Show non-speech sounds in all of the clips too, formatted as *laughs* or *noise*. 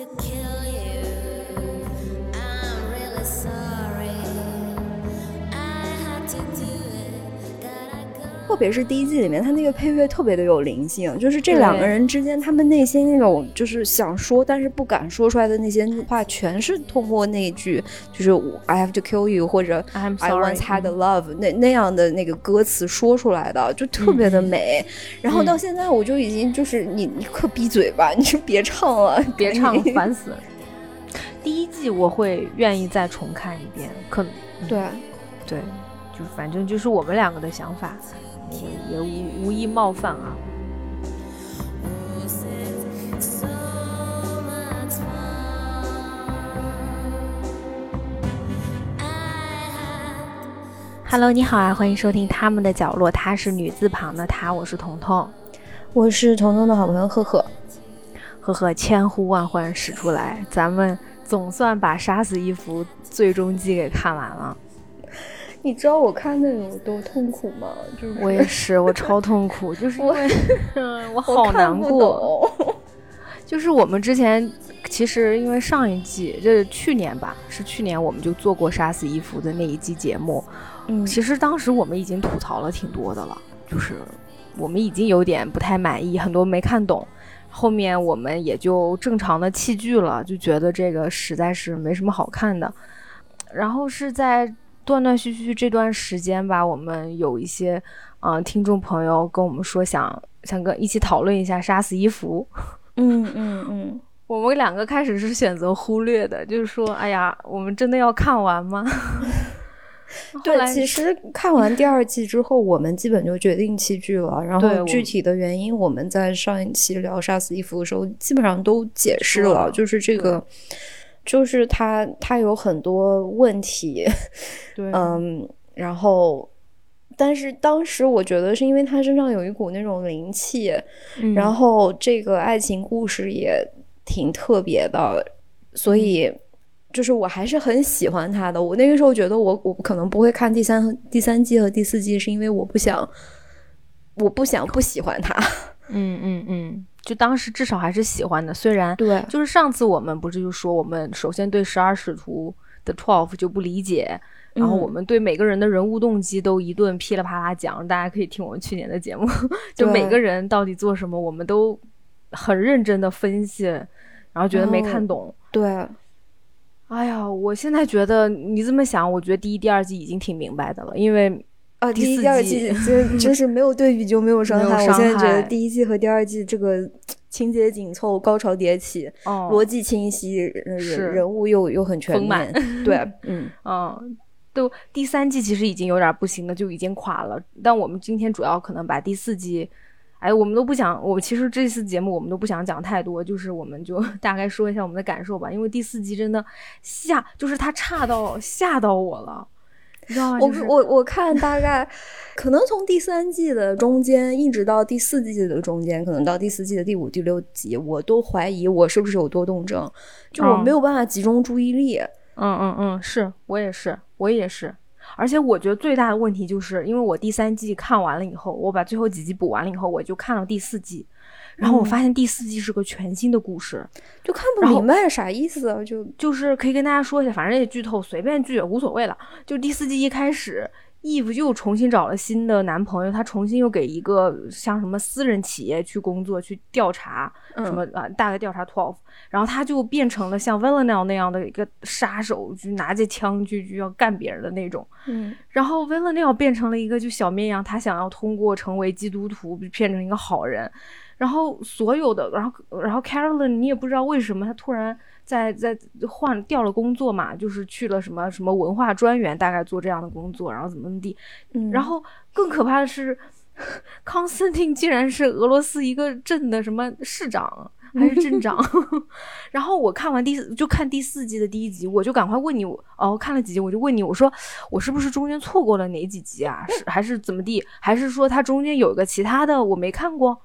to kill 特别是第一季里面，他那个配乐特别的有灵性，就是这两个人之间，他们内心那种就是想说但是不敢说出来的那些话，全是通过那一句就是 I have to kill you 或者 I once had a love 那那样的那个歌词说出来的，就特别的美。然后到现在，我就已经就是你你可闭嘴吧，你就别唱了，别唱烦死了。第一季我会愿意再重看一遍，可对。对，就反正就是我们两个的想法，也也无无意冒犯啊。Hello，你好啊，欢迎收听他们的角落，她是女字旁的她，我是彤彤。我是彤彤的好朋友赫赫，呵呵，千呼万唤始出来，咱们总算把《杀死伊芙》最终季给看完了。你知道我看的有多痛苦吗？就是我也是，我超痛苦，就是因为 *laughs* 我好难过。就是我们之前其实因为上一季，就是去年吧，是去年我们就做过《杀死伊芙》的那一季节目。嗯，其实当时我们已经吐槽了挺多的了，就是我们已经有点不太满意，很多没看懂。后面我们也就正常的弃剧了，就觉得这个实在是没什么好看的。然后是在断断续续这段时间吧，我们有一些嗯、呃听众朋友跟我们说想想跟一起讨论一下《杀死伊芙》。*laughs* 嗯嗯嗯，我们两个开始是选择忽略的，就是说，哎呀，我们真的要看完吗？*laughs* 对，其实看完第二季之后，我们基本就决定弃剧了。然后具体的原因，我们在上一期聊《杀死伊芙》的时候，基本上都解释了就是这个，就是他他有很多问题，对，*laughs* 嗯，然后。但是当时我觉得是因为他身上有一股那种灵气，嗯然后这个爱情故事也挺特别的，所以就是我还是很喜欢他的。我那个时候觉得我我可能不会看第三第三季和第四季，是因为我不想我不想不喜欢他。嗯嗯嗯，就当时至少还是喜欢的，虽然对就是上次我们不是就说我们首先对十二使徒的 Twelve 就不理解，然后嗯我们对每个人的人物动机都一顿噼里啪啦讲，大家可以听我们去年的节目，*laughs* 就每个人到底做什么，我们都很认真的分析，然后觉得没看懂。对，哎呀，我现在觉得你这么想，我觉得第一、第二季已经挺明白的了，因为啊，第一、第二季季 *laughs* 就就是没有对比就没有伤害。我现在觉得第一季和第二季这个情节紧凑、高潮迭起、哦，逻辑清晰，人人物又又很全面。对，*laughs* 嗯。嗯，都第三季其实已经有点不行了，就已经垮了。但我们今天主要可能把第四季，哎，我们都不想，我其实这次节目我们都不想讲太多，就是我们就 *laughs* 大概说一下我们的感受吧。因为第四季真的吓，就是它差到吓到我了，你知道吗？我就是我我看大概可能从第三季的中间一直到第四季的中间，可能到第四季的第五、第六集，我都怀疑我是不是有多动症，就我嗯没有办法集中注意力。嗯嗯嗯，是我也是，我也是。而且我觉得最大的问题就是，因为我第三季看完了以后，我把最后几集补完了以后，我就看了第四季，然后我嗯发现第四季是个全新的故事，就看不明白啥意思啊？就就是可以跟大家说一下，反正也剧透，随便剧也无所谓了。就第四季一开始，Eve 又重新找了新的男朋友，她重新又给一个像什么私人企业去工作，去调查嗯什么啊、大概调查 Twelve，然后他就变成了像 Villanelle 那样的一个杀手，就拿着枪就就要干别人的那种。嗯然后 Villanelle 变成了一个就小绵羊，他想要通过成为基督徒变成一个好人。然后所有的，然后然后 Carolyn 你也不知道为什么他突然在在换调了工作嘛，就是去了什么什么文化专员，大概做这样的工作，然后怎么怎么地。嗯，然后更可怕的是，*laughs* 康斯坦丁竟然是俄罗斯一个镇的什么市长还是镇长。*laughs* 然后我看完第四就看第四季的第一集，我就赶快问你，哦看了几集，我就问你，我说我是不是中间错过了哪几集啊？是还是怎么地？还是说它中间有一个其他的我没看过？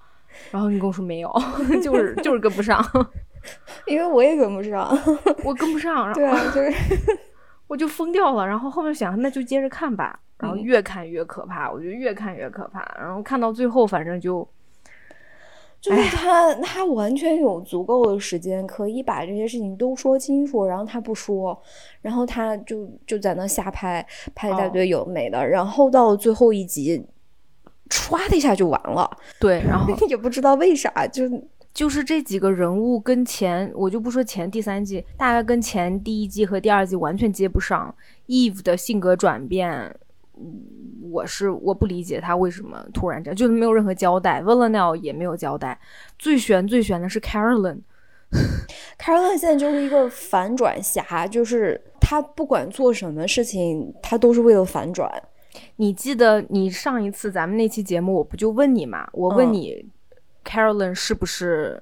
然后你跟我说没有，*laughs* 就是就是跟不上，*laughs* 因为我也跟不上。*laughs* 我跟不上，然后对啊，就是我就疯掉了。然后后面想，那就接着看吧。然后嗯越看越可怕，我觉得越看越可怕。然后看到最后，反正就就是他他完全有足够的时间可以把这些事情都说清楚，然后他不说，然后他就就在那瞎拍，拍一大哦堆有的没的，然后到了最后一集，唰的一下就完了，对，然后也不知道为啥，就就是这几个人物跟前，我就不说前第三季，大概跟前第一季和第二季完全接不上。Eve 的性格转变，嗯我是我不理解他为什么突然这样，就是没有任何交代。Villanelle 也没有交代。最悬最悬的是 Carolyn，凯尔伦现在就是一个反转侠，就是他不管做什么事情，他都是为了反转。你记得你上一次咱们那期节目，我不就问你嘛？我问嗯你、Carolyn 是不是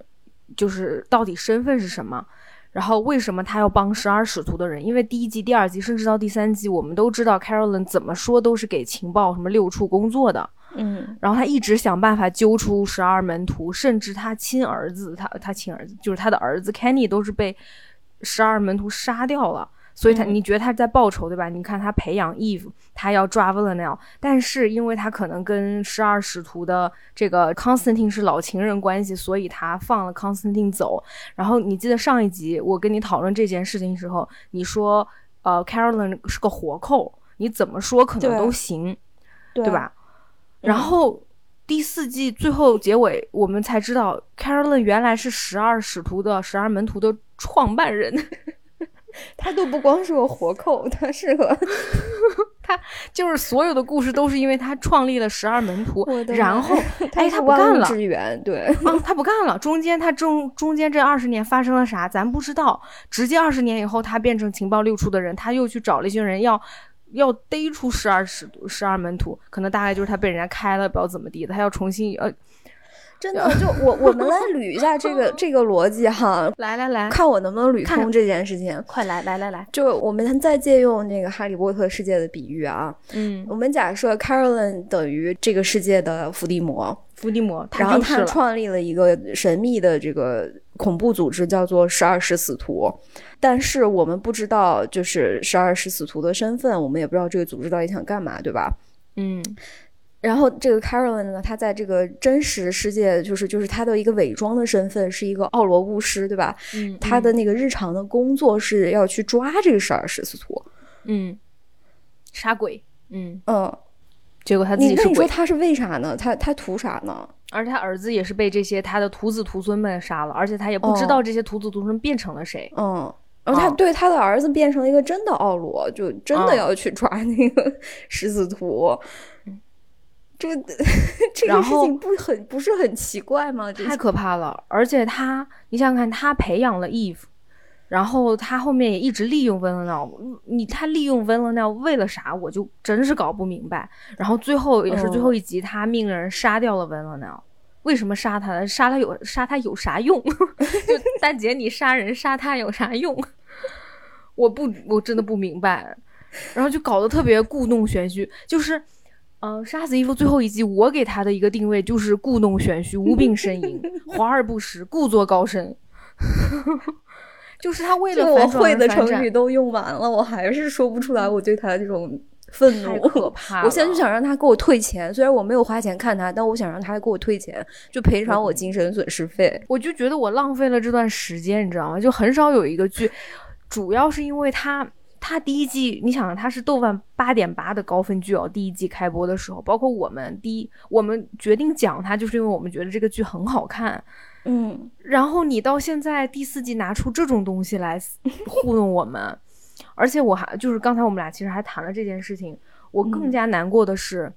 就是到底身份是什么？然后为什么他要帮十二使徒的人？因为第一季、第二季，甚至到第三季，我们都知道 Carolyn 怎么说都是给情报什么六处工作的。嗯然后他一直想办法揪出十二门徒，甚至他亲儿子，他他亲儿子就是他的儿子 Kenny 都是被十二门徒杀掉了。所以他，嗯你觉得他在报仇对吧？你看他培养 Eve，他要抓 Villanelle，但是因为他可能跟十二使徒的这个 Constantine 是老情人关系，所以他放了 Constantine 走。然后你记得上一集我跟你讨论这件事情的时候，你说呃 Carolyn 是个活扣，你怎么说可能都行，对对吧？嗯然后第四季最后结尾，我们才知道 Carolyn 原来是十二使徒的十二门徒的创办人，他都不光是个活扣，他是个 *laughs* 就是所有的故事都是因为他创立了十二门徒然后哎他不干了。支援，对，啊，他不干了。中间他中中间这二十年发生了啥，咱不知道。直接二十年以后，他变成情报六处的人，他又去找了一群人要要逮出十二使徒、十二门徒，可能大概就是他被人家开了，不知道怎么地的，他要重新呃，真的就我我们来捋一下这个 *laughs* 这个逻辑哈，来来来，看我能不能捋通这件事情。快来来来来，就我们再借用那个《哈利波特》世界的比喻啊，嗯，我们假设 Carolyn 等于这个世界的伏地魔，伏地魔，然后他。创立了一个神秘的这个恐怖组织，叫做十二使死徒。但是我们不知道就是十二使死徒的身份，我们也不知道这个组织到底想干嘛，对吧？嗯然后这个 Carolyn 呢，她在这个真实世界，就是就是她的一个伪装的身份是一个奥罗巫师，对吧？嗯，她的那个日常的工作是要去抓这个十二使死徒。嗯，杀鬼，嗯，嗯，结果他自己是鬼，你说他是为啥呢？他他图啥呢？而且他儿子也是被这些他的徒子徒孙们杀了，而且他也不知哦道这些徒子徒孙变成了谁。嗯，然后他哦对他的儿子变成了一个真的奥罗，就真的哦要去抓那个食死徒。这个 *laughs* 这个事情不很不是很奇怪吗？太可怕了！而且他，你想想看，他培养了 Eve，然后他后面也一直利用 Villanelle，你他利用 Villanelle 为了啥？我就真是搞不明白。然后最后也是最后一集，他命人杀掉了 Villanelle。为什么杀他？杀他有杀他有啥用？*laughs* 就 *laughs* 大姐，你杀人杀他有啥用？我不，我真的不明白。然后就搞得特别故弄玄虚，就是，呃，杀死伊夫最后一集，我给他的一个定位就是故弄玄虚、无病呻吟、*laughs* 华而不实、故作高深。*laughs* 就是他为了这我会的成语都用完了，我还是说不出来我对他的这种愤太怒。可怕。我现在就想让他给我退钱，虽然我没有花钱看他，但我想让他给我退钱，就赔偿我精神损失费。我就觉得我浪费了这段时间，你知道吗？就很少有一个剧，主要是因为它，它第一季，你想它是豆瓣八点八的高分剧哦，第一季开播的时候，包括我们第一，我们决定讲它，就是因为我们觉得这个剧很好看。嗯，然后你到现在第四季拿出这种东西来糊弄我们，*laughs* 而且我还就是刚才我们俩其实还谈了这件事情，我更加难过的是，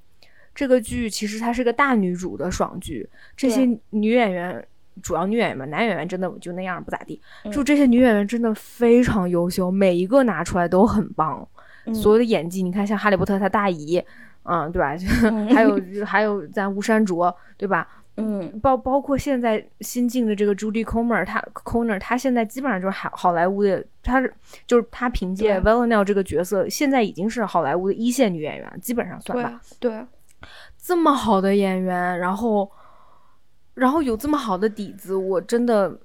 这个剧其实它是个大女主的爽剧，这些女演员。主要女演员嘛，男演员真的就那样不咋地。就这些女演员真的非常优秀，每一个拿出来都很棒。嗯所有的演技，你看像哈利波特他大姨，嗯，对吧？*laughs* 还有 *laughs* 还有咱吴山卓，对吧？嗯包包括现在新进的这个 Judy Comer，她 Comer，她现在基本上就是好好莱坞的，她是就是她凭借对 Villanelle 这个角色，现在已经是好莱坞的一线女演员，基本上算吧。对这么好的演员，然后然后有这么好的底子，我真的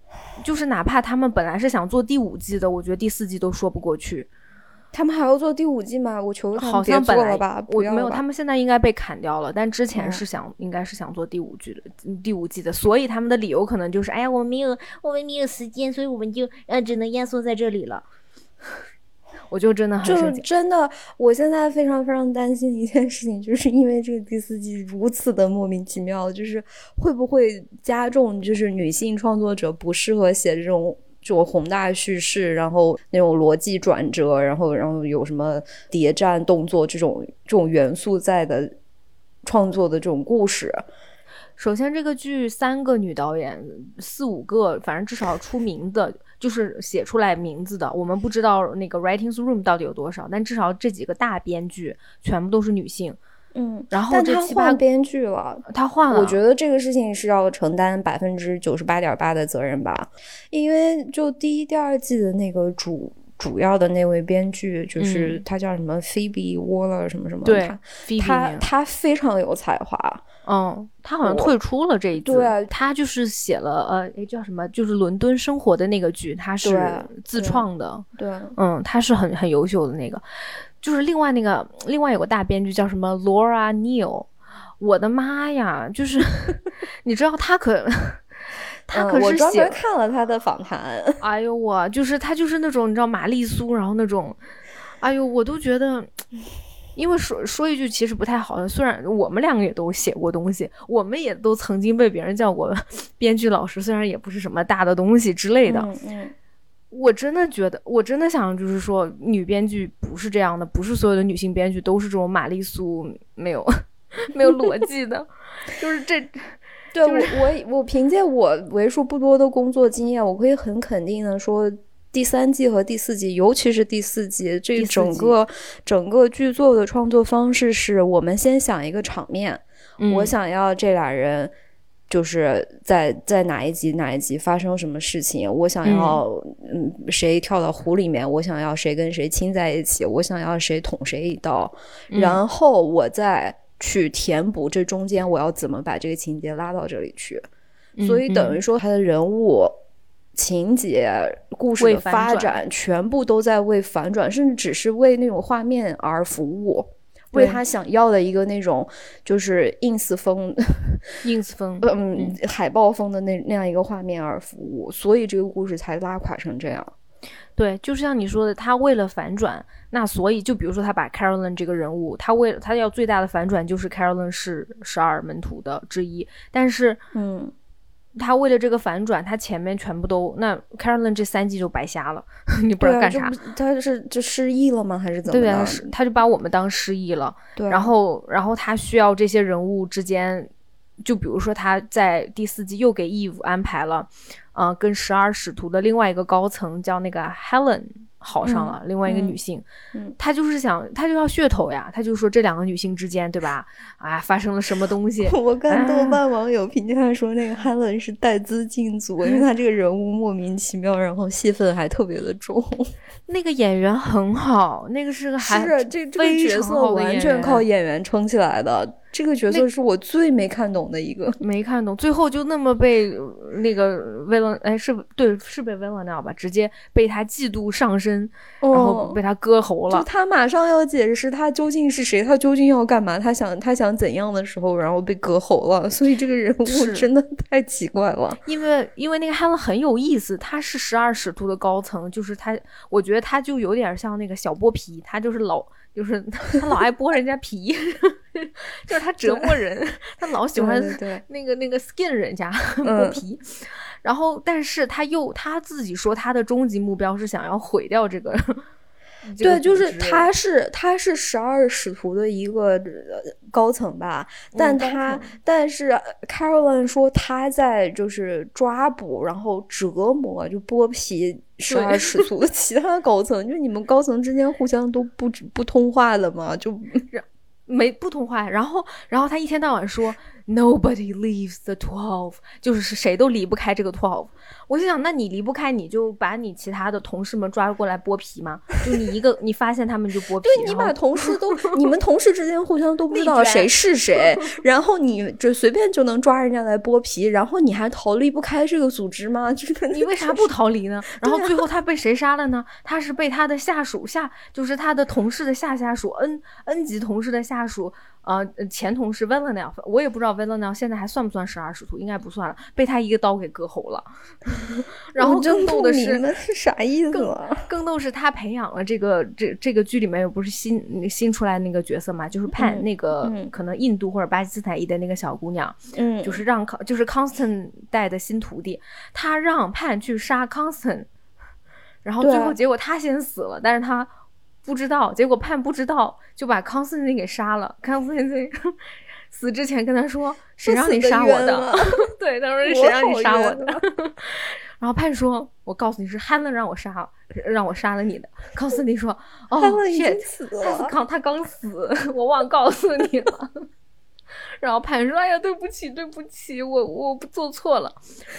就是哪怕他们本来是想做第五季的，我觉得第四季都说不过去。他们还要做第五季吗？我求好像本来吧，我没有，他们现在应该被砍掉了，但之前哦是想，应该是想做第五季的，嗯第五季的，所以他们的理由可能就是，哎呀，我们没有，我们没有时间，所以我们就呃只能压缩在这里了。我就真的很就是，真的，我现在非常非常担心的一件事情，就是因为这个第四季如此的莫名其妙，就是会不会加重就是女性创作者不适合写这种。这种宏大叙事，然后那种逻辑转折，然后然后有什么谍战动作这种这种元素在的创作的这种故事，首先这个剧三个女导演，四五个，反正至少出名的，就是写出来名字的，我们不知道那个 writings room 到底有多少，但至少这几个大编剧全部都是女性。嗯，然后但他这七八换编剧了，她换了，我觉得这个事情是要承担百分之九十八点八的责任吧，因为就第一、第二季的那个主主要的那位编剧，就是嗯他叫什么 Phoebe Waller 什么什么，对他他非常有才华，嗯，他好像退出了这一季。对他就是写了呃，诶叫什么？就是伦敦生活的那个剧，他是自创的。对，嗯，他是很很优秀的那个。就是另外那个，另外有个大编剧叫什么 Laura Neal，我的妈呀！就是 *laughs* 你知道他可 *laughs* 他嗯可是写我专门看了他的访谈，*laughs* 哎呦我就是他就是那种你知道玛丽苏，然后那种，哎呦我都觉得，因为说说一句其实不太好的，虽然我们两个也都写过东西，我们也都曾经被别人叫过 *laughs* 编剧老师，虽然也不是什么大的东西之类的，嗯嗯，我真的觉得，我真的想就是说，女编剧不是这样的，不是所有的女性编剧都是这种玛丽苏没有 *laughs* 没有逻辑的，就是这对我我我凭借我为数不多的工作经验，我可以很肯定的说。第三季和第四季，尤其是第四季，这整个整个剧作的创作方式是我们先想一个场面，嗯我想要这俩人就是在在哪一集哪一集发生什么事情，我想要嗯谁跳到湖里面，我想要谁跟谁亲在一起，我想要谁捅谁一刀，嗯然后我再去填补这中间我要怎么把这个情节拉到这里去，嗯所以等于说他的人物。情节、故事的发展，全部都在为反转，甚至只是为那种画面而服务，为他想要的一个那种就是 ins 风，ins 风，*laughs* 嗯，海报风的那那样一个画面而服务，所以这个故事才拉垮成这样。对，就像你说的，他为了反转，那所以就比如说他把 Carolyn 这个人物，他为了他要最大的反转就是 Carolyn 是十二门徒的之一，但是嗯，他为了这个反转，他前面全部都那 Carolyn 这三季就白瞎了，*laughs* 你不知道干啥。他是就失忆了吗？还是怎么对啊，他是他就把我们当失忆了，然后然后他需要这些人物之间，就比如说他在第四季又给 Eve 安排了，呃，跟十二使徒的另外一个高层叫那个 Helen 好上了，另外一个嗯女性，嗯他就是想他就要噱头呀，他就说这两个女性之间对吧？啊，发生了什么东西？我看豆啊瓣网友评价说，那个 Helen 是带资进组，因为 *laughs* 他这个人物莫名其妙，然后戏份还特别的重。那个演员很好，那个是个还是这这个角色完全靠演员撑起来的。这个角色是我最没看懂的一个。*laughs* 没看懂，最后就那么被呃那个薇伦，哎，是对，是被薇伦娜吧，直接被他嫉妒上身，然后哦被他割喉了。就他马上要解释他究竟是谁，他究竟要干嘛，他想他想怎样的时候，然后被割喉了。所以这个人物真的太奇怪了。因为因为那个汉乐很有意思，他是十二使徒的高层，就是他，我觉得他就有点像那个小剥皮，他就是老就是他老爱剥人家皮，*laughs* 就是他折磨人，他老喜欢那个那个 skin 人家嗯剥皮，然后但是他又他自己说他的终极目标是想要毁掉这个。这个对，就是他是他是十二使徒的一个呃高层吧，但他、层但是呃 Carolyn 说他在就是抓捕然后折磨就剥皮十二使徒的其他高层，就你们高层之间互相都不不通话的吗？就没不通话，然后然后他一天到晚说 Nobody leaves the twelve，就是是谁都离不开这个 twelve。我就想，那你离不开，你就把你其他的同事们抓过来剥皮嘛？就你一个，*laughs* 你发现他们就剥皮，对你把同事都，*laughs* 你们同事之间互相都不知道谁是谁，*laughs* 然后你这随便就能抓人家来剥皮，然后你还逃离不开这个组织吗？这个你为啥不逃离呢？然后最后他被谁杀了呢？他是被他的下属下，就是他的同事的下下属 N N 级同事的下属，呃，前同事 Villanelle，我也不知道 Villanelle 现在还算不算十二使徒，应该不算了，被他一个刀给割喉了。*laughs* 然后更逗的是，那是啥意思啊？更逗是他培养了这个这这个剧里面又不是新新出来那个角色嘛，就是判、嗯那个、嗯可能印度或者巴基斯坦裔的那个小姑娘，嗯，就是让康就是康斯坦带的新徒弟，他让盼去杀康斯坦，然后最后结果他先死了，但是他不知道，结果盼不知道就把康斯坦丁给杀了。康斯坦丁 *laughs* 死之前跟他说：“谁让你杀我的？” *laughs* 对，他说：“谁让你杀我的？” *laughs* 然后盼说：“我告诉你是汉伦让我杀，让我杀了你的。”康斯坦丁说：“哦，他们已经死了。刚他刚死，我忘告诉你了。然后潘说：“哎呀，对不起，对不起，我我做错了。”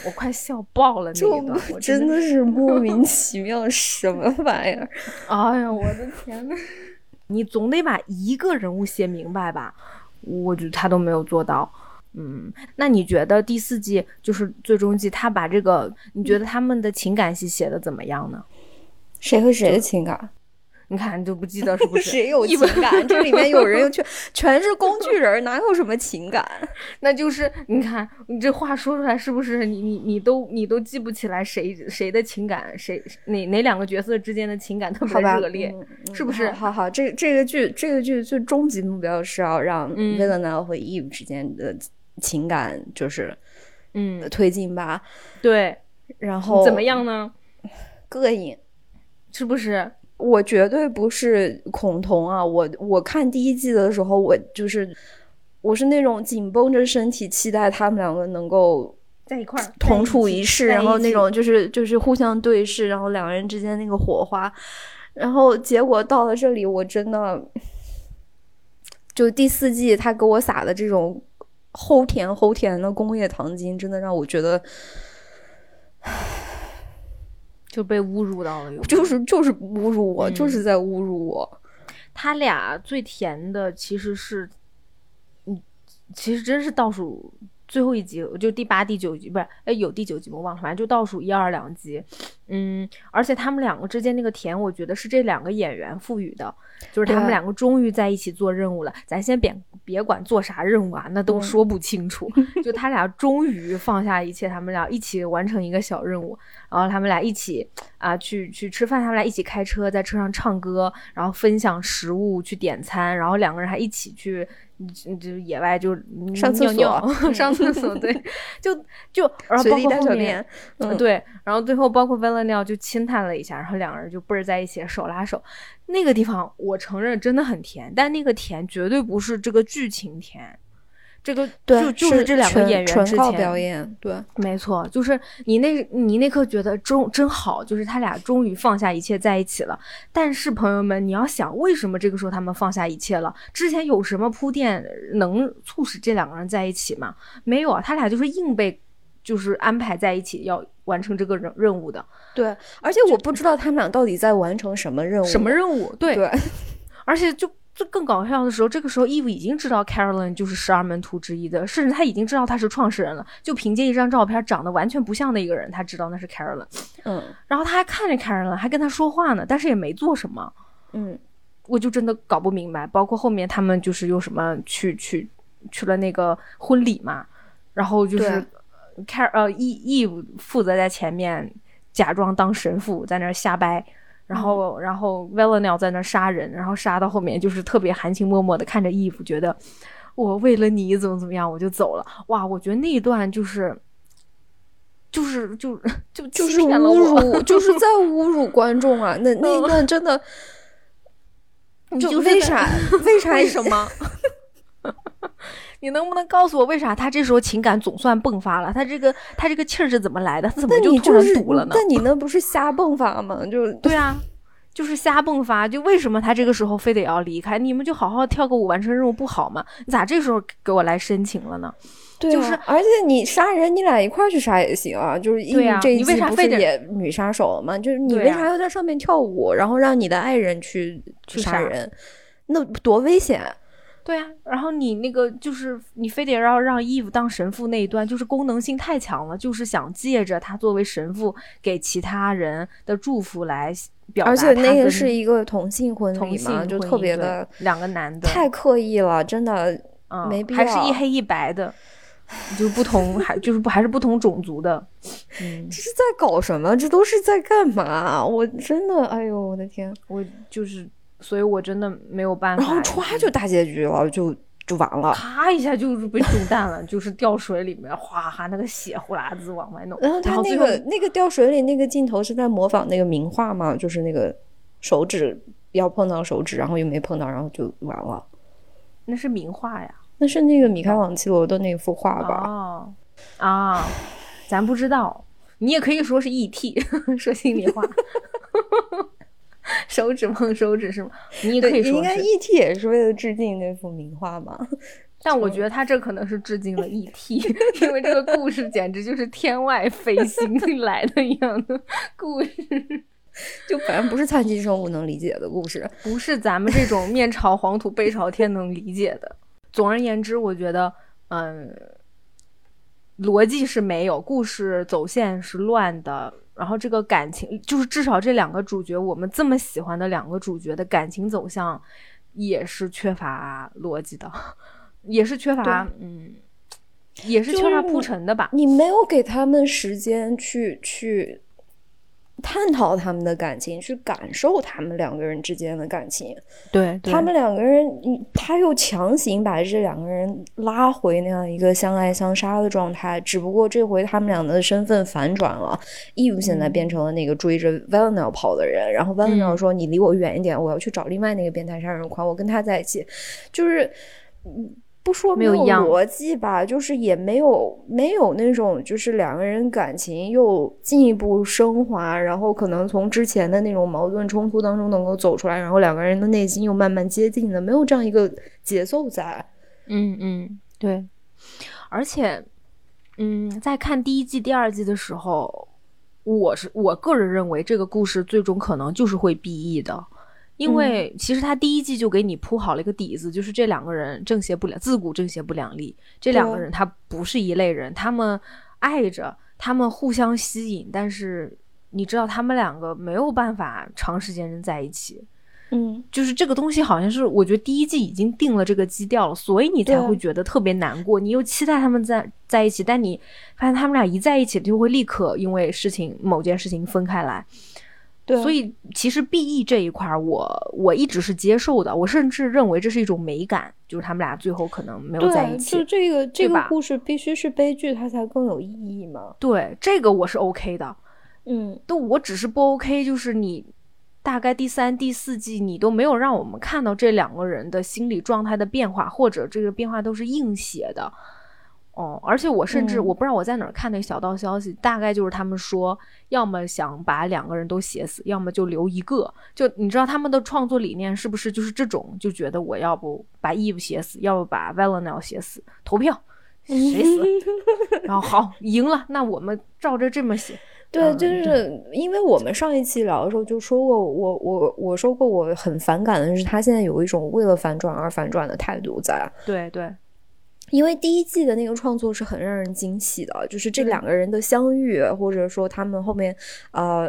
我快笑爆了那就一段，我真的的是莫名其妙，什么玩意儿？*laughs* 哎呀，我的天呐，*laughs* 你总得把一个人物写明白吧？我觉得他都没有做到。嗯，那你觉得第四季就是最终季，他把这个，你觉得他们的情感戏写的怎么样呢？谁和谁的情感？你看你就不记得是不是？谁有情感？这里面有人全 *laughs* 全是工具人，哪有什么情感？*laughs* 那就是你看你这话说出来是不是你你你都你都记不起来谁谁的情感谁哪哪两个角色之间的情感特别热烈？是不是好好好，这这个剧这个剧最终极目标是要让嗯 Villanelle 和 Eve 之间的情感就是嗯，推进吧，对，然后怎么样呢？膈应。是不是？我绝对不是恐同啊！我我看第一季的时候，我就是我是那种紧绷着身体期待他们两个能够在一块儿同处一室，然后那种。就是就是互相对视，然后两个人之间那个火花，然后结果到了这里，我真的就第四季他给我撒的这种齁甜齁甜的工业糖精，真的让我觉得就被侮辱到了，就是就是侮辱我，嗯就是在侮辱我。他俩最甜的其实是，嗯，其实真是倒数最后一集，就第八、第九集，不是，哎，有第九集我忘了，反正就倒数一二两集，嗯，而且他们两个之间那个甜，我觉得是这两个演员赋予的，就是他们两个终于在一起做任务了，咱先别别管做啥任务啊，那都嗯说不清楚，*laughs* 就他俩终于放下一切，他们俩一起完成一个小任务，然后他们俩一起啊去去吃饭，他们俩一起开车，在车上唱歌，然后分享食物，去点餐，然后两个人还一起去，嗯就野外就嗯上厕所 *laughs* 上厕所，对，*laughs* 就就然后包括后面嗯，对，然后最后包括 Villanelle 就亲他了一下，然后两个人就倍儿在一起，手拉手。那个地方我承认真的很甜，但那个甜绝对不是这个剧情甜，这个对，就就是这两个演员之纯靠表前，演，对，没错，就是你那你那刻觉得终真好，就是他俩终于放下一切在一起了。但是朋友们，你要想为什么这个时候他们放下一切了？之前有什么铺垫能促使这两个人在一起吗？没有啊，他俩就是硬被就是安排在一起要完成这个任任务的。对，而且我不知道他们俩到底在完成什么任务，什么任务？对，对，而且就就更搞笑的时候，这个时候 Eve 已经知道 Carolyn 就是十二门徒之一的，甚至他已经知道他是创始人了。就凭借一张照片长得完全不像的一个人，他知道那是 Carolyn。嗯然后他还看着 Carolyn，还跟他说话呢，但是也没做什么。嗯，我就真的搞不明白。包括后面他们就是有什么去去去了那个婚礼嘛，然后就是 Car 呃 E Eve 负责在前面假装当神父在那儿瞎掰。然后，然后 Villanelle 在那儿杀人，然后杀到后面就是特别含情脉脉的看着 Eve，觉得我为了你怎么怎么样，我就走了。哇，我觉得那一段就是，就是就就就是侮辱，就是在 *laughs* 侮辱观众啊！那那一段真的，*laughs* 就就为啥 *laughs* 为啥为什么？你能不能告诉我为啥他这时候情感总算迸发了？他这个他这个气儿是怎么来的？他怎么就突然是堵了呢？那你那不是瞎迸发吗？就 *laughs* 对啊，就是瞎迸发，就为什么他这个时候非得要离开？你们就好好跳个舞完成任务不好吗？你咋这时候给我来申请了呢？对啊，就是而且你杀人，你俩一块儿去杀也行啊。就是因为这一你为季不是啥非得也女杀手了吗？就是你为啥要在上面跳舞，然后让你的爱人去去杀杀人？那多危险！对呀、然后你那个就是你非得要让 Eve 当神父那一段，就是功能性太强了，就是想借着他作为神父给其他人的祝福来表达而且那个是一个同性婚礼嘛，同性婚就特别的两个男的太刻意了，真的。嗯没必要还是一黑一白的，就不同 *laughs* 还就是不还是不同种族的，*laughs* 嗯，这是在搞什么？这都是在干嘛？我真的，哎呦，我的天！我就是，所以我真的没有办法，然后歘就大结局了，就就完了。咔一下就是被中弹了，就是掉水里面，哗哈那个血呼啦子往外弄，然后他那个那个掉水里那个镜头是在模仿那个名画嘛，就是那个手指要碰到手指，然后又没碰到，然后就完了。那是名画呀。那是那个米开朗基罗的那幅画吧？哦啊，咱不知道，你也可以说是 E.T. *laughs* 说心里话，手指碰手指是吗？你也可，以说应该，E.T. 也是为了致敬那幅名画嘛。但我觉得他这可能是致敬了 E.T.，*laughs* 因为这个故事简直就是天外飞星来的一样的故事，*laughs* 就反正不是残疾生物能理解的故事。不是咱们这种面朝黄土背朝天能理解的。总而言之，我觉得，嗯，逻辑是没有，故事走线是乱的，然后这个感情，就是至少这两个主角，我们这么喜欢的两个主角的感情走向，也是缺乏逻辑的，*laughs* 也是缺乏，嗯，也是缺乏铺陈的吧。你没有给他们时间去去探讨他们的感情，去感受他们两个人之间的感情。对，他们两个人，他又强行把这两个人拉回那样一个相爱相杀的状态，只不过这回他们俩的身份反转了，Eve 现在变成了那个追着 Valenel 跑的人，然后 Valenel 嗯说：“你离我远一点，我要去找另外那个变态杀人狂，我跟他在一起。”就是，嗯不说没没有逻辑吧，就是也没有没有那种就是两个人感情又进一步升华，然后可能从之前的那种矛盾冲突当中能够走出来，然后两个人的内心又慢慢接近的，没有这样一个节奏在。嗯嗯，对，而且，嗯，在看第一季、第二季的时候，我是我个人认为这个故事最终可能就是会 BE 的，因为其实他第一季就给你铺好了一个底子，就是这两个人正邪不两，自古正邪不两立，这两个人他不是一类人，他们爱着，他们互相吸引，但是你知道他们两个没有办法长时间在一起。嗯，就是这个东西好像是，我觉得第一季已经定了这个基调了，所以你才会觉得特别难过。你又期待他们在在一起，但你发现他们俩一在一起，就会立刻因为事情某件事情分开来。对，所以其实 B E 这一块儿，我我一直是接受的，我甚至认为这是一种美感，就是他们俩最后可能没有在一，起就。这个这个故事必须是悲剧，它才更有意义嘛。对，这个我是 OK 的。嗯，都我只是不 OK，就是你大概第三、第四季你都没有让我们看到这两个人的心理状态的变化，或者这个变化都是硬写的。哦，而且我甚至、嗯我不知道我在哪儿看那小道消息，大概就是他们说，要么想把两个人都写死，要么就留一个。就你知道他们的创作理念是不是就是这种？就觉得我要不把 Eve 写死，要不把 Valenel 写死，投票谁死，*laughs* 然后好赢了，那我们照着这么写。*laughs* 对，嗯就是因为我们上一期聊的时候就说过，我我我说过我很反感的是他现在有一种为了反转而反转的态度在。对对，因为第一季的那个创作是很让人惊喜的，就是这两个人的相遇，或者说他们后面呃。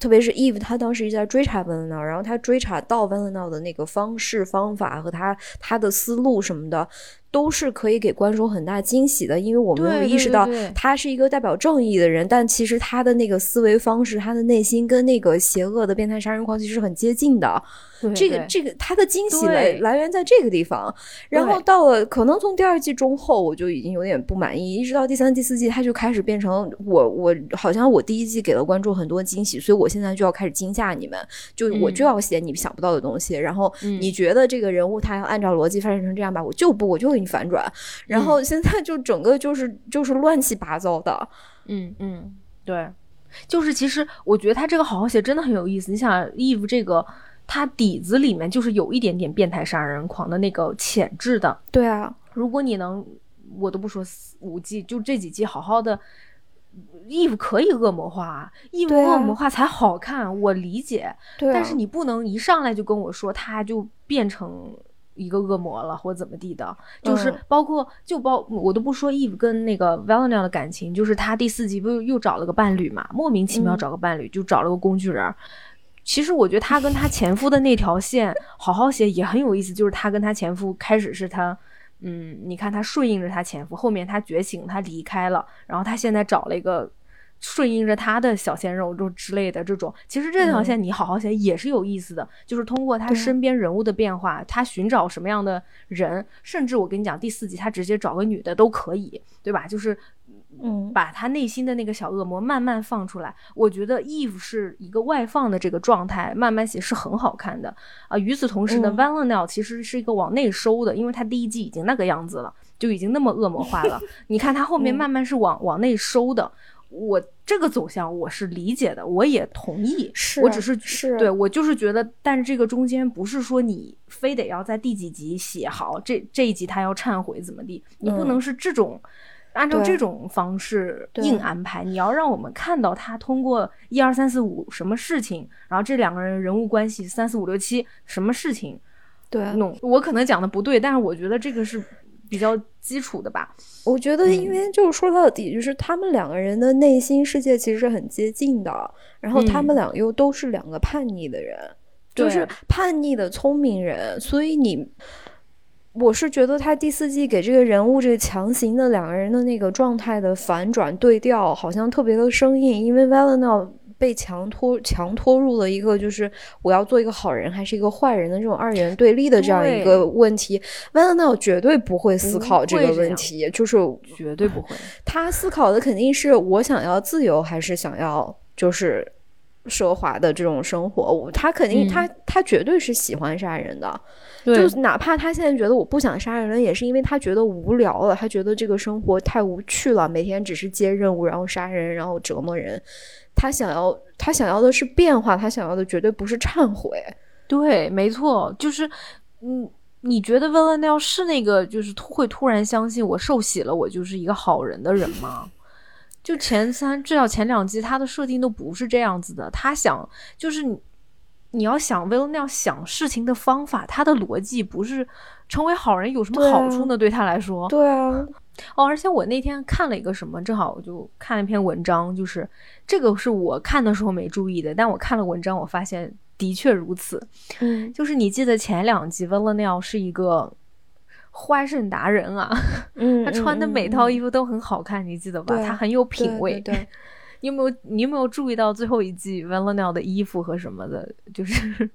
特别是 Eve，他当时一直在追查 v a l e n a 然后他追查到 v a l e n a 的那个方式、方法和他他的思路什么的，都是可以给观众很大惊喜的。因为我们有意识到他是一个代表正义的人，但其实他的那个思维方式、他的内心跟那个邪恶的变态杀人狂其实很接近的。这个这个他的惊喜来来源在这个地方，然后到了可能从第二季中后，我就已经有点不满意，一直到第三、第四季，他就开始变成我我好像我第一季给了观众很多惊喜，所以我现在就要开始惊吓你们，就我就嗯要写你想不到的东西，然后嗯。你觉得这个人物他要按照逻辑发展成这样吧，我就不我就给你反转，然后现在就整个就是就是乱七八糟的，嗯嗯，对，就是其实我觉得他这个好好写真的很有意思。你想，Eve 这个他底子里面就是有一点点变态杀人狂的那个潜质的。对啊，如果你能，我都不说四五季，就这几季好好的，Eve 可以恶魔化，Eve 恶魔化才好看，我理解。对啊，但是你不能一上来就跟我说他就变成一个恶魔了或者怎么地的，就是嗯包括就包我都不说 Eve 跟那个 Valenia 的感情，就是他第四集不又找了个伴侣嘛，莫名其妙嗯找个伴侣，就找了个工具人。其实我觉得他跟他前夫的那条线好好写也很有意思，就是他跟他前夫开始是他。嗯，你看他顺应着他前夫，后面他觉醒，他离开了，然后他现在找了一个顺应着他的小鲜肉就之类的这种，其实这条线你好好写也是有意思的，就是通过他身边人物的变化，他寻找什么样的人，甚至我跟你讲，第四集他直接找个女的都可以，对吧？就是嗯，把他内心的那个小恶魔慢慢放出来。我觉得 Eve 是一个外放的这个状态，慢慢写是很好看的啊、与此同时呢、嗯 v a l e n e l 其实是一个往内收的，因为他第一季已经那个样子了，就已经那么恶魔化了。*laughs* 你看他后面嗯慢慢是往、往内收的。我这个走向我是理解的，我也同意。是我只是是对我就是觉得，但是这个中间不是说你非得要在第几集写好这这一集他要忏悔怎么地，你不嗯能是这种。按照这种方式硬安排，你要让我们看到他通过一二三四五什么事情，然后这两个人人物关系三四五六七什么事情对，弄。我可能讲的不对，但是我觉得这个是比较基础的吧。我觉得，嗯因为就是说到底，就是他们两个人的内心世界其实是很接近的，然后他们嗯俩又都是两个叛逆的人，就是叛逆的聪明人，所以你。我是觉得他第四季给这个人物这个强行的两个人的那个状态的反转对调，好像特别的生硬，因为 Valenel 被强拖强拖入了一个就是我要做一个好人还是一个坏人的这种二元对立的这样一个问题，Valenel 绝对不会思考这个问题，就是绝对不会。他思考的肯定是我想要自由还是想要就是奢华的这种生活。我他肯定、嗯他他绝对是喜欢杀人的，就哪怕他现在觉得我不想杀人了，也是因为他觉得无聊了，他觉得这个生活太无趣了，每天只是接任务，然后杀人，然后折磨人。他想要他想要的是变化，他想要的绝对不是忏悔。对，没错，就是嗯，你觉得 v a l e n e l 是那个就是突会突然相信我受洗了，我就是一个好人的人吗？就前三至少前两季他的设定都不是这样子的，他想就是你你要想 v a l e n e l 想事情的方法，他的逻辑不是成为好人有什么好处呢？对他来说，对啊，哦，而且我那天看了一个什么，正好我就看了一篇文章，就是这个是我看的时候没注意的，但我看了文章，我发现的确如此。嗯就是你记得前两集 v a l e e l 是一个花圣达人啊，*laughs* 嗯，他穿的每套衣服都很好看，你记得吧？他很有品味。对对 *laughs* 你有没有你有没有注意到最后一季 v a l e e l 的衣服和什么的？就是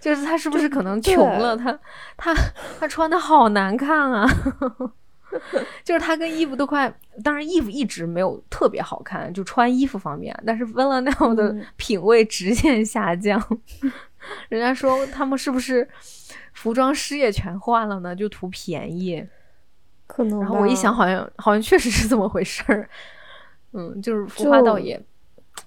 就是他是不是可能穷了？他他他穿的好难看啊！*laughs* 就是他跟衣服都快，当然衣服一直没有特别好看，就穿衣服方面，但是 e n e l 的嗯品味直线下降。*laughs* 人家说他们是不是服装师也全换了呢？就图便宜。可能。然后我一想，好像好像确实是这么回事儿。嗯，就是服化道就也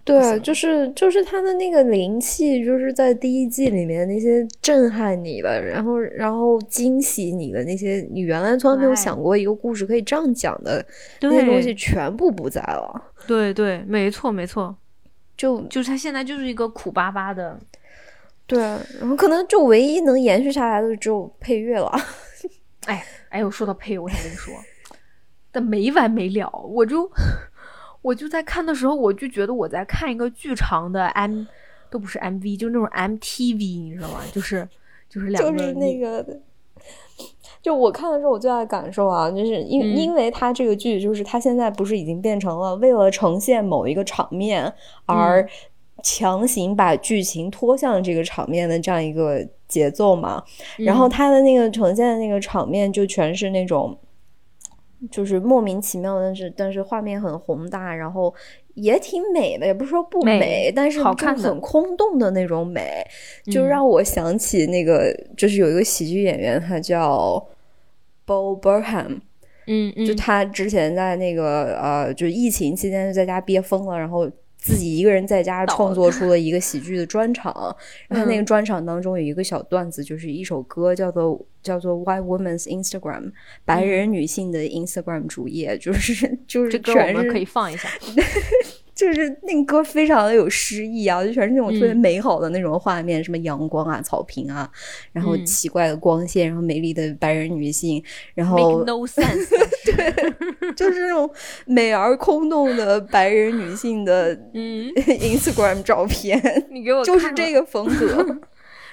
对，就是就是他的那个灵气，就是在第一季里面那些震撼你的，然后然后惊喜你的那些，你原来从来没有想过一个故事可以这样讲的那些东西，全部不在了。对对，没错没错，就就是他现在就是一个苦巴巴的。对，然后可能就唯一能延续下来的只有配乐了。哎哎，我说到配乐，我想跟你说，*laughs* 但没完没了，我就我就在看的时候，我就觉得我在看一个巨长的 M，都不是 MV，就是那种 MTV，你知道吗？就是就是两个就是那女个，就我看的时候，我最大的感受啊，就是因、嗯因为它这个剧，就是它现在不是已经变成了为了呈现某一个场面而嗯强行把剧情拖向这个场面的这样一个节奏嘛。然后嗯它的那个呈现的那个场面就全是那种。就是莫名其妙，但是但是画面很宏大，然后也挺美的，也不是说不美但是就好看很空洞的那种美，就嗯。让我想起那个，就是有一个喜剧演员，他叫 Bo Burnham，嗯嗯，就他之前在那个呃，就疫情期间就在家憋疯了，然后自己一个人在家创作出了一个喜剧的专场，*laughs* 然后那个嗯专场当中有一个小段子，就是一首歌叫做叫做 White Woman's Instagram，白人女性的 Instagram 主页，就是就是这歌我全是们可以放一下。*laughs* 就是那歌非常的有诗意啊，就全是那种特别嗯美好的那种画面，什么阳光啊、草坪啊，然后嗯奇怪的光线，然后美丽的白人女性，然后 no sense *laughs* 对。就是那种美而空洞的白人女性的嗯，*laughs* Instagram 照片，你给我就是这个风格。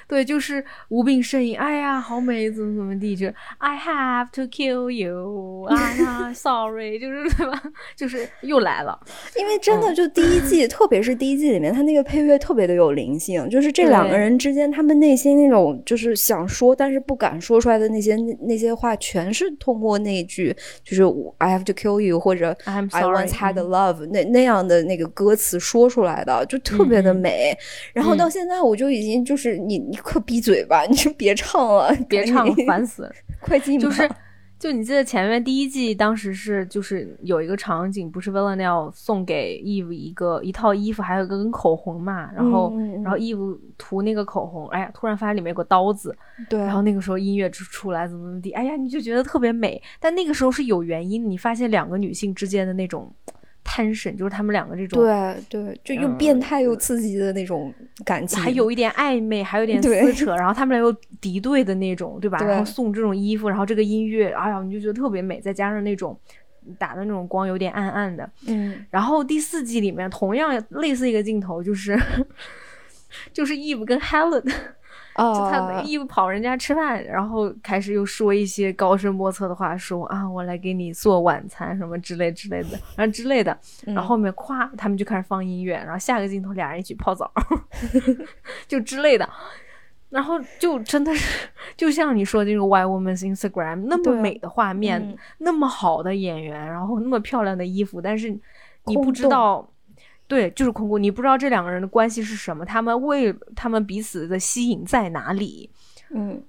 对，就是无病呻吟，哎呀，好美，怎么怎么地，就 I have to kill you，啊，sorry，就是 *laughs* 对吧？就是又来了，因为真嗯。的就第一季，*laughs* 特别是第一季里面，他那个配乐特别的有灵性，就是这两个人之间，他们内心那种就是想说但是不敢说出来的那些那那些话，全是通过那句就是 I have to kill you 或者 I'm I sorry，once had a 嗯。love、那那样的那个歌词说出来的，就特别的美。然后到嗯现在，我就已经就是你你快闭嘴吧，你就别唱了，别唱了烦死了。*laughs* 快进吧。就是，就你记得前面第一季当时是就是有一个场景，不是 Villanelle 送给 Eve 一个一套衣服，还有一根口红嘛，然后、然后 Eve 涂那个口红，哎呀，突然发现里面有个刀子，对，然后那个时候音乐出出来怎么怎么地，哎呀，你就觉得特别美。但那个时候是有原因，你发现两个女性之间的那种 tension，就是他们两个这种，对对，就又嗯变态又刺激的那种感情，还有一点暧昧，还有点撕扯，然后他们俩又敌对的那种，对吧？对然后送这种衣服，然后这个音乐，哎呀，你就觉得特别美，再加上那种打的那种光有点暗暗的。嗯然后第四季里面同样类似一个镜头，就是 *laughs* 就是 Eve 跟 Helen，就他啊，Eve 跑人家吃饭，然后开始又说一些高深莫测的话，说啊我来给你做晚餐什么之类之类的，然后之类的，嗯然后后面咵他们就开始放音乐，然后下个镜头俩人一起泡澡，*laughs* 就之类的。然后就真的是，就像你说的这个 White Woman's Instagram 那么美的画面，嗯。那么好的演员，然后那么漂亮的衣服，但是你不知道，对，就是空谷，你不知道这两个人的关系是什么，他们为他们彼此的吸引在哪里，嗯，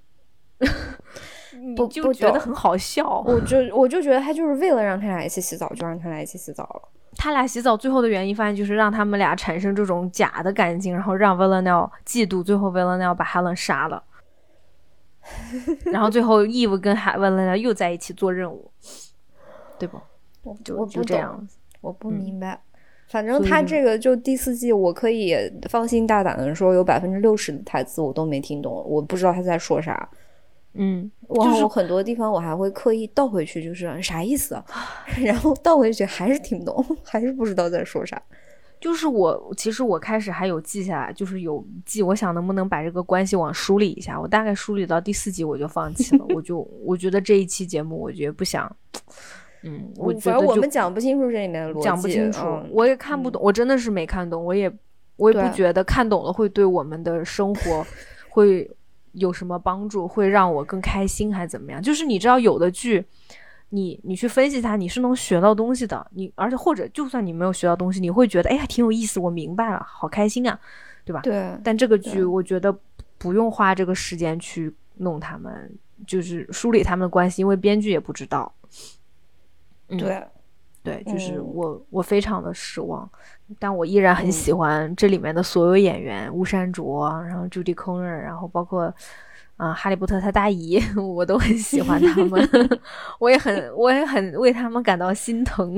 *laughs* 你就觉得很好笑。我就我就觉得他就是为了让他俩一起洗澡，就让他俩一起洗澡了。他俩洗澡最后的原因，发现就是让他们俩产生这种假的感情，然后让 Villanelle 嫉妒，最后 Villanelle 把 Helen 杀了，然后最后 Eve 跟 Ha- Villanelle 又在一起做任务，对不？我就我不就这样，我不嗯明白。反正他这个就第四季，我可以放心大胆的说，有百分之六十的台词我都没听懂，我不知道他在说啥。嗯，然就是后很多地方我还会刻意倒回去，就是啥意思啊？*laughs* 然后倒回去还是听不懂，*laughs* 还是不知道在说啥。就是我，其实我开始还有记下来，就是有记，我想能不能把这个关系往梳理一下。我大概梳理到第四集我就放弃了，我就我觉得这一期节目我觉得不想，嗯，我觉得就反正我们讲不清楚这里面的逻辑，讲不清楚，嗯我也看不懂，我真的是没看懂，我也我也不觉得看懂了会对我们的生活 *laughs* 会有什么帮助，会让我更开心还是怎么样？就是你知道有的剧。你你去分析它，你是能学到东西的。你而且或者就算你没有学到东西，你会觉得哎呀挺有意思，我明白了，好开心啊，对吧？对，但这个剧我觉得不用花这个时间去弄他们，就是梳理他们的关系，因为编剧也不知道。嗯。对，对，就是。嗯我、我非常的失望，但我依然很喜欢这里面的所有演员，吴山卓，然后 Judy Conner，然后包括啊、哈利波特他大姨，*laughs* 我都很喜欢他们，*laughs* 我也很我也很为他们感到心疼，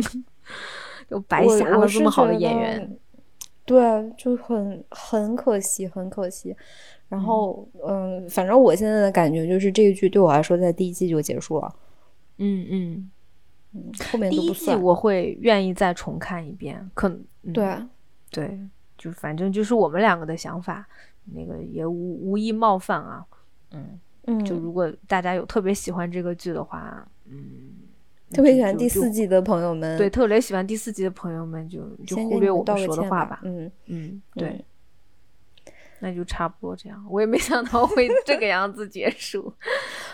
*laughs* 就白我瞎了这么好的演员。对，就很很可惜，很可惜。然后，嗯，反正我现在的感觉就是这一剧对我来说，在第一季就结束了，嗯嗯，后面第一季。我会愿意再重看一遍，可能、嗯、对，对，就反正就是我们两个的想法，那个也无无意冒犯啊，嗯。嗯，就如果大家有特别喜欢这个剧的话，嗯，特别喜欢第四季的朋友们，对，特别喜欢第四季的朋友们就就先忽略我们说的话吧。嗯，嗯，对，嗯那就差不多这样。我也没想到会 *laughs* 这个样子结束，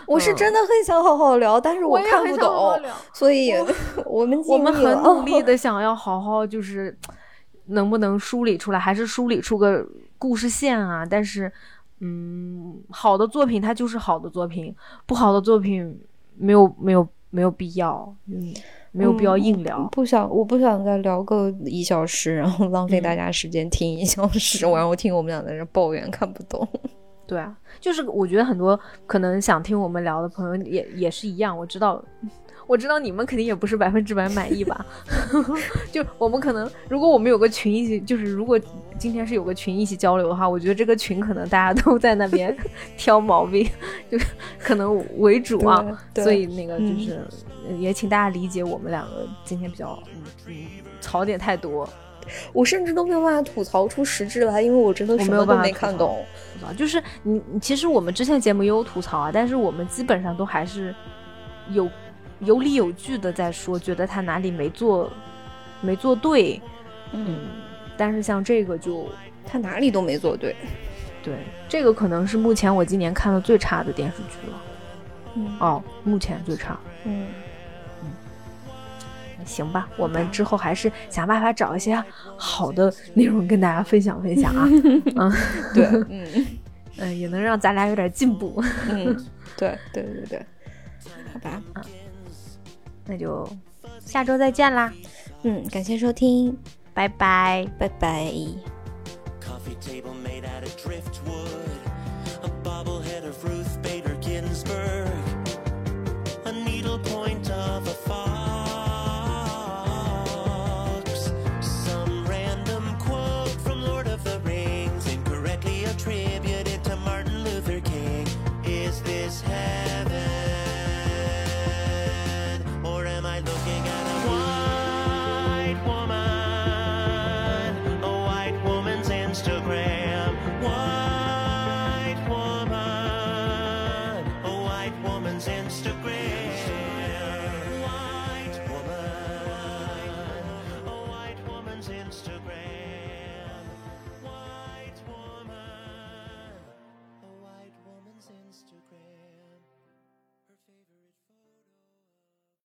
我是真的很想好好聊，但是我看不懂，所以我 *laughs* 们我们很努力的 *laughs* 想要好好就是能不能梳理出来，还是梳理出个故事线啊？但是，嗯，好的作品它就是好的作品，不好的作品没有没有没有必要。嗯，没有必要硬聊。不想，我不想再聊个一小时，然后浪费大家时间听一小时，然后听我们俩在这抱怨看不懂。*laughs* 对啊，就是我觉得很多可能想听我们聊的朋友也也是一样，我知道。*laughs* 我知道你们肯定也不是百分之百满意吧？*laughs* 就我们可能，如果我们有个群一起，就是如果今天是有个群一起交流的话，我觉得这个群可能大家都在那边挑毛病，就可能为主啊。所以那个就是也请大家理解我们两个今天比较嗯槽点太多，我甚至都没有办法吐槽出实质来，因为我真的什么都没看懂。就是你其实我们之前节目也有吐槽啊，但是我们基本上都还是有。有理有据的在说，觉得他哪里没做，没做对，嗯，但是像这个就他哪里都没做对，对，这个可能是目前我今年看的最差的电视剧了，嗯，哦，目前最差，嗯嗯，行吧我们之后还是想办法找一些好的内容跟大家分享分享啊嗯对嗯嗯也能让咱俩有点进步嗯对对对对好吧啊那就下周再见啦嗯感谢收听拜拜拜拜 coffee table made at driftwood a bubblehead of ruth bader ginsburg a needlepoint of a fire